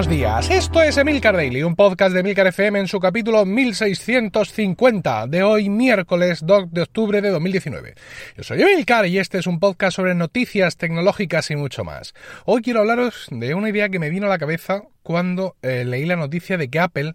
Buenos días, esto es Emilcar Daily, un podcast de Emilcar FM en su capítulo 1650 de hoy miércoles 2 de octubre de 2019. Yo soy Emilcar y este es un podcast sobre noticias tecnológicas y mucho más. Hoy quiero hablaros de una idea que me vino a la cabeza cuando eh, leí la noticia de que Apple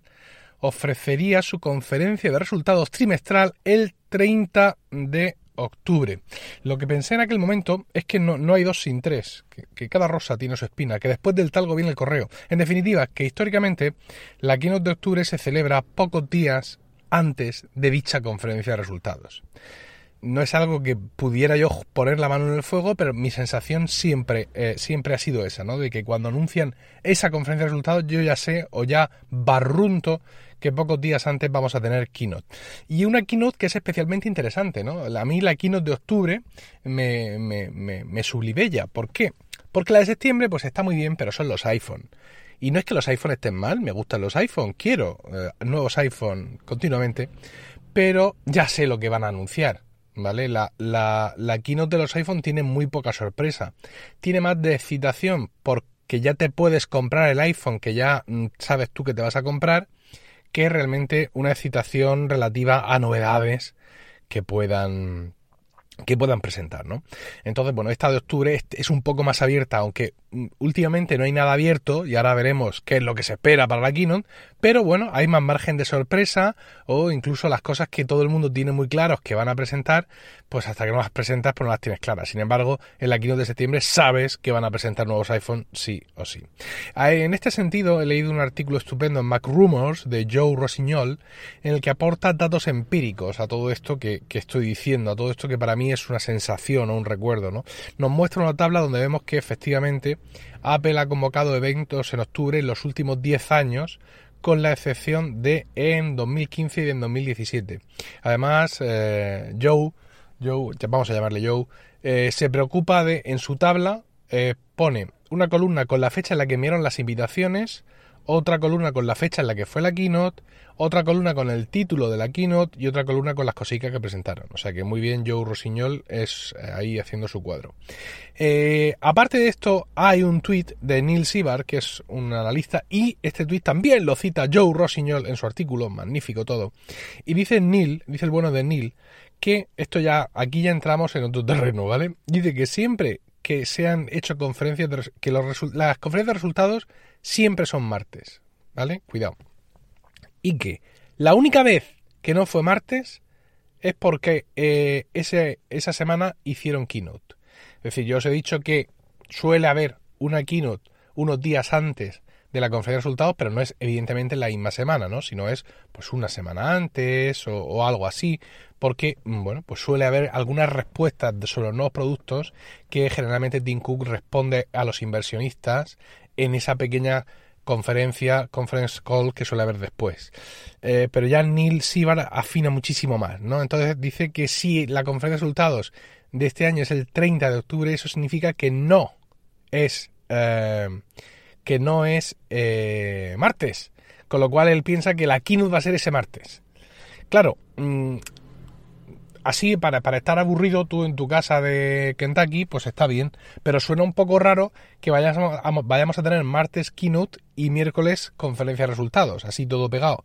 ofrecería su conferencia de resultados trimestral el 30 de octubre. Lo que pensé en aquel momento es que no, hay dos sin tres, que, cada rosa tiene su espina, que después del talgo viene el correo. En definitiva, que históricamente la keynote de octubre se celebra pocos días antes de dicha conferencia de resultados. No es algo que pudiera yo poner la mano en el fuego, pero mi sensación siempre, eh, siempre ha sido esa, ¿no? De que cuando anuncian esa conferencia de resultados, yo ya sé o ya barrunto que pocos días antes vamos a tener keynote. Y una keynote que es especialmente interesante, ¿no? A mí la keynote de octubre me, me, me. ¿Por qué? Porque la de septiembre pues está muy bien, pero son los iPhone. Y no es que los iPhone estén mal, me gustan los iPhone, quiero eh, nuevos iPhone continuamente, pero ya sé lo que van a anunciar. ¿Vale? La, la, la keynote de los iPhone tiene muy poca sorpresa. Tiene más de excitación porque ya te puedes comprar el iPhone que ya mm, sabes tú que te vas a comprar que realmente una excitación relativa a novedades que puedan que puedan presentar, ¿no? Entonces, bueno, esta de octubre es, un poco más abierta, aunque mm, últimamente no hay nada abierto y ahora veremos qué es lo que se espera para la keynote, pero bueno, hay más margen de sorpresa o incluso las cosas que todo el mundo tiene muy claros que van a presentar, pues hasta que no las presentas pues no las tienes claras. Sin embargo, en la keynote de septiembre sabes que van a presentar nuevos iPhone sí o sí. Ah, en este sentido, he leído un artículo estupendo en Mac Rumors de Joe Rossignol en el que aporta datos empíricos a todo esto que, que estoy diciendo, a todo esto que para mí es una sensación o un recuerdo, ¿no? Nos muestra una tabla donde vemos que efectivamente Apple ha convocado eventos en octubre en los últimos 10 años con la excepción de en 2015 y en 2017. Además, eh, Joe, Joe, vamos a llamarle Joe, eh, se preocupa de, en su tabla, eh, pone una columna con la fecha en la que enviaron las invitaciones, otra columna con la fecha en la que fue la keynote, otra columna con el título de la keynote y otra columna con las cositas que presentaron. O sea que muy bien Joe Rosiñol es eh, ahí haciendo su cuadro. Eh, aparte de esto, hay un tweet de Neil Sibar, que es un analista, y este tweet también lo cita Joe Rosiñol en su artículo, magnífico todo. Y dice Neil, dice el bueno de Neil, que esto ya, aquí ya entramos en otro terreno, ¿vale? Dice que siempre que se han hecho conferencias, de, que las conferencias de resultados siempre son martes, ¿vale? Cuidado. Y que la única vez que no fue martes es porque eh, ese, esa semana hicieron keynote. Es decir, yo os he dicho que suele haber una keynote unos días antes de la conferencia de resultados, pero no es evidentemente la misma semana, ¿no? Sino es pues una semana antes o, algo así, porque mm, bueno, pues suele haber algunas respuestas sobre los nuevos productos que generalmente Tim Cook responde a los inversionistas en esa pequeña conferencia, conference call que suele haber después. Eh, pero ya Neil Sibar afina muchísimo más, ¿no? Entonces dice que si la conferencia de resultados de este año es el 30 de octubre, eso significa que no es eh, que no es eh, martes. Con lo cual él piensa que la keynote va a ser ese martes. Claro, mm, así para, para estar aburrido tú en tu casa de Kentucky, pues está bien, pero suena un poco raro que vayamos a, vayamos a tener martes keynote y miércoles conferencia de resultados, así todo pegado.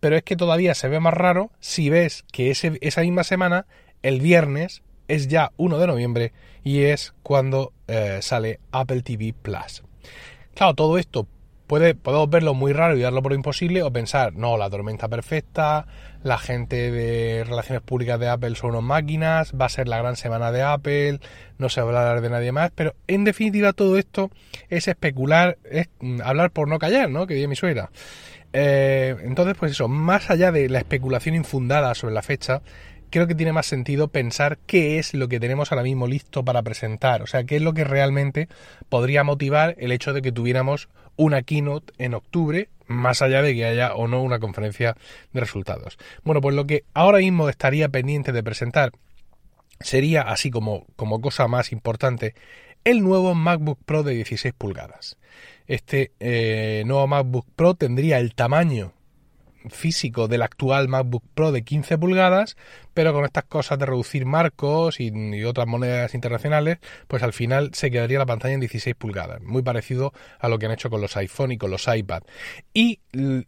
Pero es que todavía se ve más raro si ves que ese, esa misma semana, el viernes, es ya 1 de noviembre y es cuando eh, sale Apple TV Plus. Claro, todo esto puede, podemos verlo muy raro y darlo por imposible o pensar, no, la tormenta perfecta, la gente de relaciones públicas de Apple son unas máquinas, va a ser la gran semana de Apple, no se va a hablar de nadie más, pero en definitiva todo esto es especular, es mm, hablar por no callar, ¿no? Que dice mi suegra. Eh, entonces, pues eso, más allá de la especulación infundada sobre la fecha, creo que tiene más sentido pensar qué es lo que tenemos ahora mismo listo para presentar, o sea, qué es lo que realmente podría motivar el hecho de que tuviéramos una keynote en octubre, más allá de que haya o no una conferencia de resultados. Bueno, pues lo que ahora mismo estaría pendiente de presentar sería, así como, como cosa más importante, el nuevo MacBook Pro de 16 pulgadas. Este eh, nuevo MacBook Pro tendría el tamaño físico del actual MacBook Pro de 15 pulgadas, pero con estas cosas de reducir marcos y, otras monedas internacionales, pues al final se quedaría la pantalla en 16 pulgadas, muy parecido a lo que han hecho con los iPhone y con los iPad. Y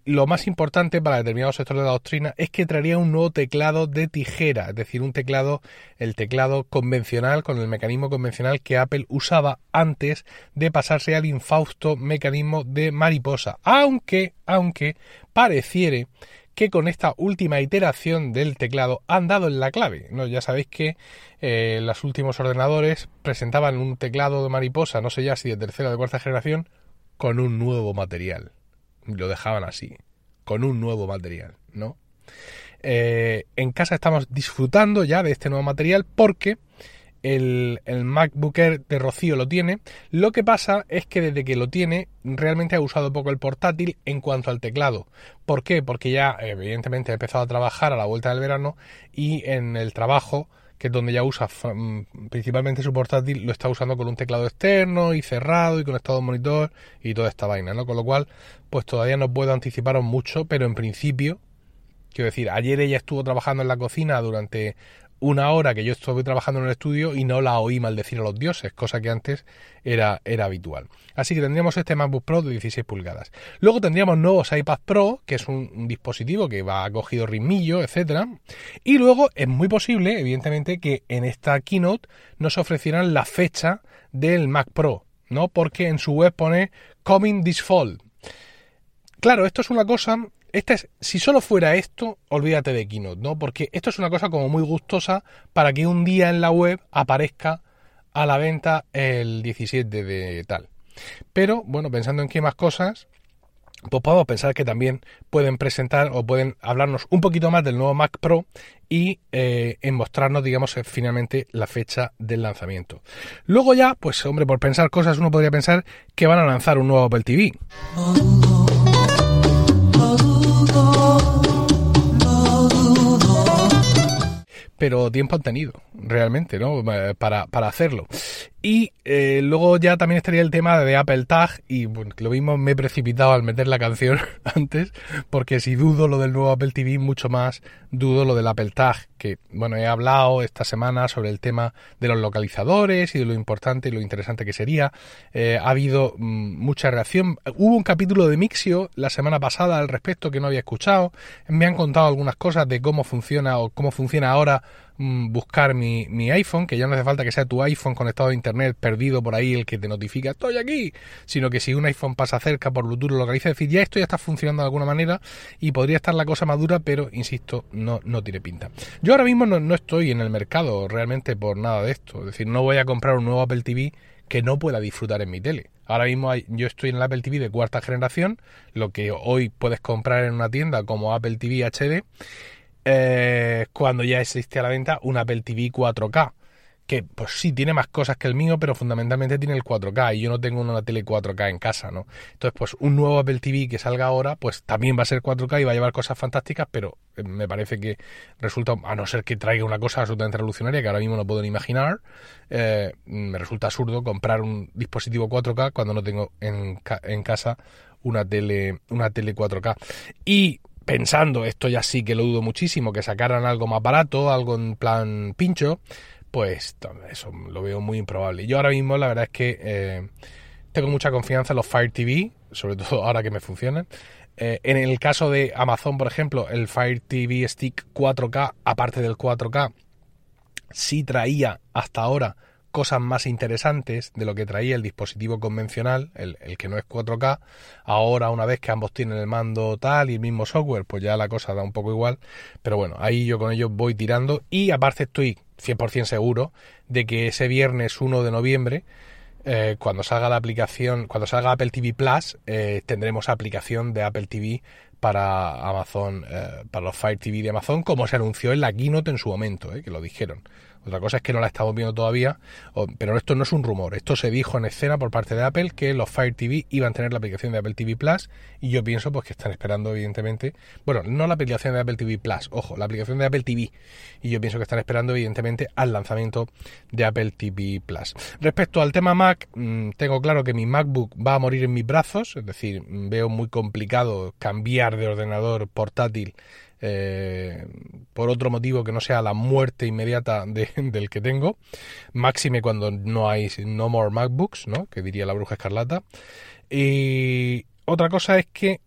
lo más importante para determinados sectores de la doctrina es que traería un nuevo teclado de tijera, es decir, un teclado, el teclado convencional, con el mecanismo convencional que Apple usaba antes de pasarse al infausto mecanismo de mariposa. Aunque, aunque pareciere que con esta última iteración del teclado han dado en la clave. ¿no? Ya sabéis que eh, los últimos ordenadores presentaban un teclado de mariposa, no sé ya si de tercera o de cuarta generación, con un nuevo material. Lo dejaban así, con un nuevo material, ¿no? Eh, en casa estamos disfrutando ya de este nuevo material porque el, el, de Rocío lo tiene. Lo que pasa es que desde que lo tiene, realmente ha usado poco el portátil en cuanto al teclado. ¿Por qué? Porque ya, evidentemente, ha empezado a trabajar a la vuelta del verano y en el trabajo, que es donde ya usa mm, principalmente su portátil, lo está usando con un teclado externo y cerrado y conectado a un monitor y toda esta vaina, ¿no? Con lo cual, pues todavía no puedo anticiparos mucho, pero en principio, quiero decir, ayer ella estuvo trabajando en la cocina durante una hora que yo estuve trabajando en el estudio y no la oí maldecir a los dioses, cosa que antes era, era habitual. Así que tendríamos este MacBook Pro de 16 pulgadas. Luego tendríamos nuevos iPad Pro, que es un, dispositivo que va acogido ritmillo, etcétera. Y luego es muy posible, evidentemente, que en esta keynote nos ofrecieran la fecha del Mac Pro, ¿no? Porque en su web pone Coming this fall. Claro, esto es una cosa es, si solo fuera esto, olvídate de Keynote, ¿no? Porque esto es una cosa como muy gustosa para que un día en la web aparezca a la venta el 17 de tal. Pero, bueno, pensando en qué más cosas, pues podemos pensar que también pueden presentar o pueden hablarnos un poquito más del nuevo Mac Pro y eh, en mostrarnos, digamos, eh, finalmente la fecha del lanzamiento. Luego ya, pues hombre, por pensar cosas, uno podría pensar que van a lanzar un nuevo Apple TV. Pero tiempo han tenido, realmente, ¿no? Eh, para, para hacerlo. Y eh, luego ya también estaría el tema de Apple Tag y lo mismo me he precipitado al meter la canción antes porque si dudo lo del nuevo Apple TV mucho más dudo lo del Apple Tag que bueno he hablado esta semana sobre el tema de los localizadores y de lo importante y lo interesante que sería. Eh, ha habido mm, mucha reacción. Hubo un capítulo de Mixio la semana pasada al respecto que no había escuchado. Me han contado algunas cosas de cómo funciona o cómo funciona ahora buscar mi, mi, iPhone, que ya no hace falta que sea tu iPhone conectado a internet perdido por ahí el que te notifica estoy aquí, sino que si un iPhone pasa cerca por Bluetooth lo localiza, es decir, ya esto ya está funcionando de alguna manera y podría estar la cosa madura, pero insisto, no, no tiene pinta. Yo ahora mismo no, no estoy en el mercado realmente por nada de esto, es decir, no voy a comprar un nuevo Apple TV que no pueda disfrutar en mi tele. Ahora mismo yo estoy en el Apple TV de cuarta generación, lo que hoy puedes comprar en una tienda como Apple TV HD, eh, cuando ya existe a la venta un Apple TV 4K. Que pues sí, tiene más cosas que el mío, pero fundamentalmente tiene el 4K y yo no tengo una tele 4K en casa, ¿no? Entonces, pues un nuevo Apple TV que salga ahora, pues también va a ser 4K y va a llevar cosas fantásticas, pero eh, me parece que resulta, a no ser que traiga una cosa absolutamente revolucionaria que ahora mismo no puedo ni imaginar, eh, me resulta absurdo comprar un dispositivo 4K cuando no tengo en, en casa una tele, una tele 4K. Y pensando, esto ya sí que lo dudo muchísimo, que sacaran algo más barato, algo en plan pincho, pues eso lo veo muy improbable. Yo ahora mismo la verdad es que eh, tengo mucha confianza en los Fire TV, sobre todo ahora que me funcionan. Eh, en el caso de Amazon, por ejemplo, el Fire TV Stick 4K, aparte del 4K, sí traía hasta ahora cosas más interesantes de lo que traía el dispositivo convencional, el, que no es 4K. Ahora, una vez que ambos tienen el mando tal y el mismo software, pues ya la cosa da un poco igual. Pero bueno, ahí yo con ellos voy tirando y aparte estoy 100% seguro de que ese viernes 1 de noviembre, eh, cuando salga la aplicación, cuando salga Apple TV Plus, eh, tendremos aplicación de Apple TV para Amazon, eh, para los Fire TV de Amazon, como se anunció en la keynote en su momento, que lo dijeron. Otra cosa es que no la estamos viendo todavía, pero esto no es un rumor. Esto se dijo en escena por parte de Apple que los Fire TV iban a tener la aplicación de Apple TV Plus y yo pienso pues que están esperando evidentemente, bueno, no la aplicación de Apple TV Plus, ojo, la aplicación de Apple TV y yo pienso que están esperando evidentemente al lanzamiento de Apple TV Plus. Respecto al tema Mac, mm, tengo claro que mi MacBook va a morir en mis brazos, es decir, veo muy complicado cambiar de ordenador portátil eh, por otro motivo que no sea la muerte inmediata del que tengo, máxime cuando no hay no more MacBooks, ¿no? que diría la bruja escarlata. Y otra cosa es que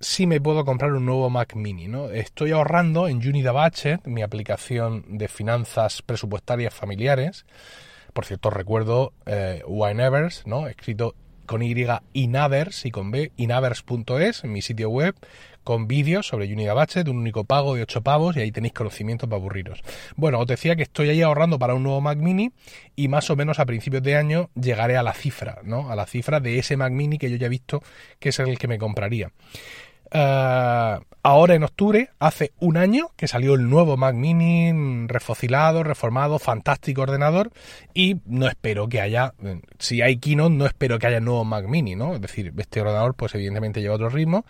sí me puedo comprar un nuevo Mac mini, ¿no? Estoy ahorrando en Unida Budget, mi aplicación de finanzas presupuestarias familiares. Por cierto, recuerdo eh, Winevers, ¿no? Escrito con Y Inavers y con B, inavers.es, en mi sitio web, con vídeos sobre Unidad Budget, un único pago de 8 pavos y ahí tenéis conocimiento para aburriros. Bueno, os decía que estoy ahí ahorrando para un nuevo Mac Mini y más o menos a principios de año llegaré a la cifra, ¿no? A la cifra de ese Mac Mini que yo ya he visto que es el que me compraría. Eh, ahora en octubre, hace un año que salió el nuevo Mac Mini refocilado, reformado, fantástico ordenador y no espero que haya, si hay Keynote, no espero que haya nuevo Mac Mini, ¿no? Es decir, este ordenador pues evidentemente lleva otro ritmo.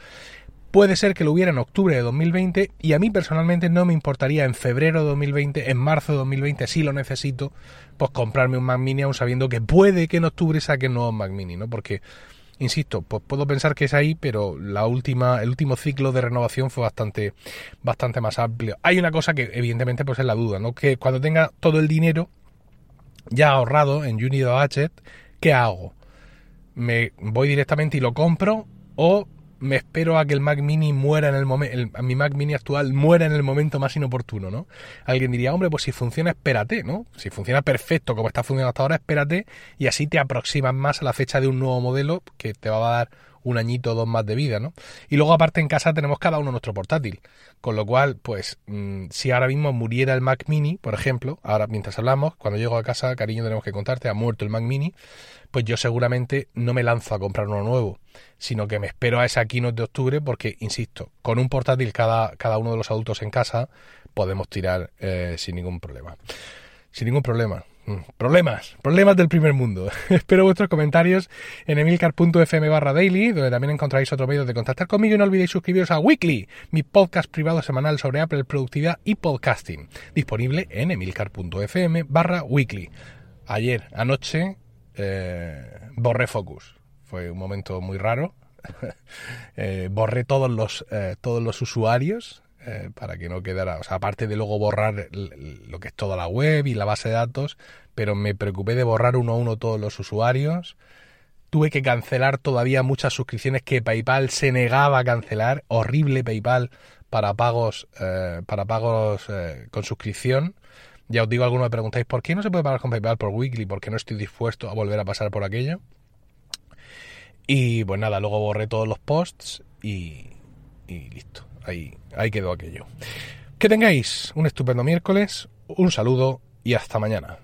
Puede ser que lo hubiera en octubre de 2020 y a mí personalmente no me importaría en febrero de 2020, en marzo de 2020, si lo necesito, pues comprarme un Mac Mini aún sabiendo que puede que en octubre saque un nuevo Mac Mini, ¿no? Porque insisto, pues puedo pensar que es ahí, pero la última, el último ciclo de renovación fue bastante, bastante más amplio. Hay una cosa que evidentemente pues es la duda, ¿no? Que cuando tenga todo el dinero ya ahorrado en Unido Budget, ¿qué hago? ¿Me voy directamente y lo compro? ¿O me espero a que el Mac Mini muera en el momento, mi Mac Mini actual muera en el momento más inoportuno, ¿no? Alguien diría, hombre, pues si funciona, espérate, ¿no? Si funciona perfecto como está funcionando hasta ahora, espérate y así te aproximas más a la fecha de un nuevo modelo que te va a dar un añito o dos más de vida, ¿no? Y luego aparte en casa tenemos cada uno nuestro portátil, con lo cual, pues, mm, si ahora mismo muriera el Mac Mini, por ejemplo, ahora mientras hablamos, cuando llego a casa, cariño, tenemos que contarte, ha muerto el Mac Mini, pues yo seguramente no me lanzo a comprar uno nuevo, sino que me espero a esa keynote de octubre porque, insisto, con un portátil cada, cada uno de los adultos en casa podemos tirar eh, sin ningún problema. Sin ningún problema. Problemas, problemas del primer mundo. Espero vuestros comentarios en emilcar.fm barra daily, donde también encontraréis otro medio de contactar conmigo y no olvidéis suscribiros a Weekly, mi podcast privado semanal sobre Apple, productividad y podcasting, disponible en emilcar.fm barra weekly. Ayer, anoche, eh, borré Focus. Fue un momento muy raro. Eh, borré todos los, eh, todos los usuarios eh, para que no quedara, o sea, aparte de luego borrar lo que es toda la web y la base de datos, pero me preocupé de borrar uno a uno todos los usuarios. Tuve que cancelar todavía muchas suscripciones que PayPal se negaba a cancelar, horrible PayPal para pagos, eh, para pagos eh, con suscripción. Ya os digo, algunos me preguntáis, ¿por qué no se puede pagar con PayPal por Weekly? Porque no estoy dispuesto a volver a pasar por aquello. Y pues nada, luego borré todos los posts y, y listo ahí, ahí quedó aquello. Que tengáis un estupendo miércoles, un saludo y hasta mañana.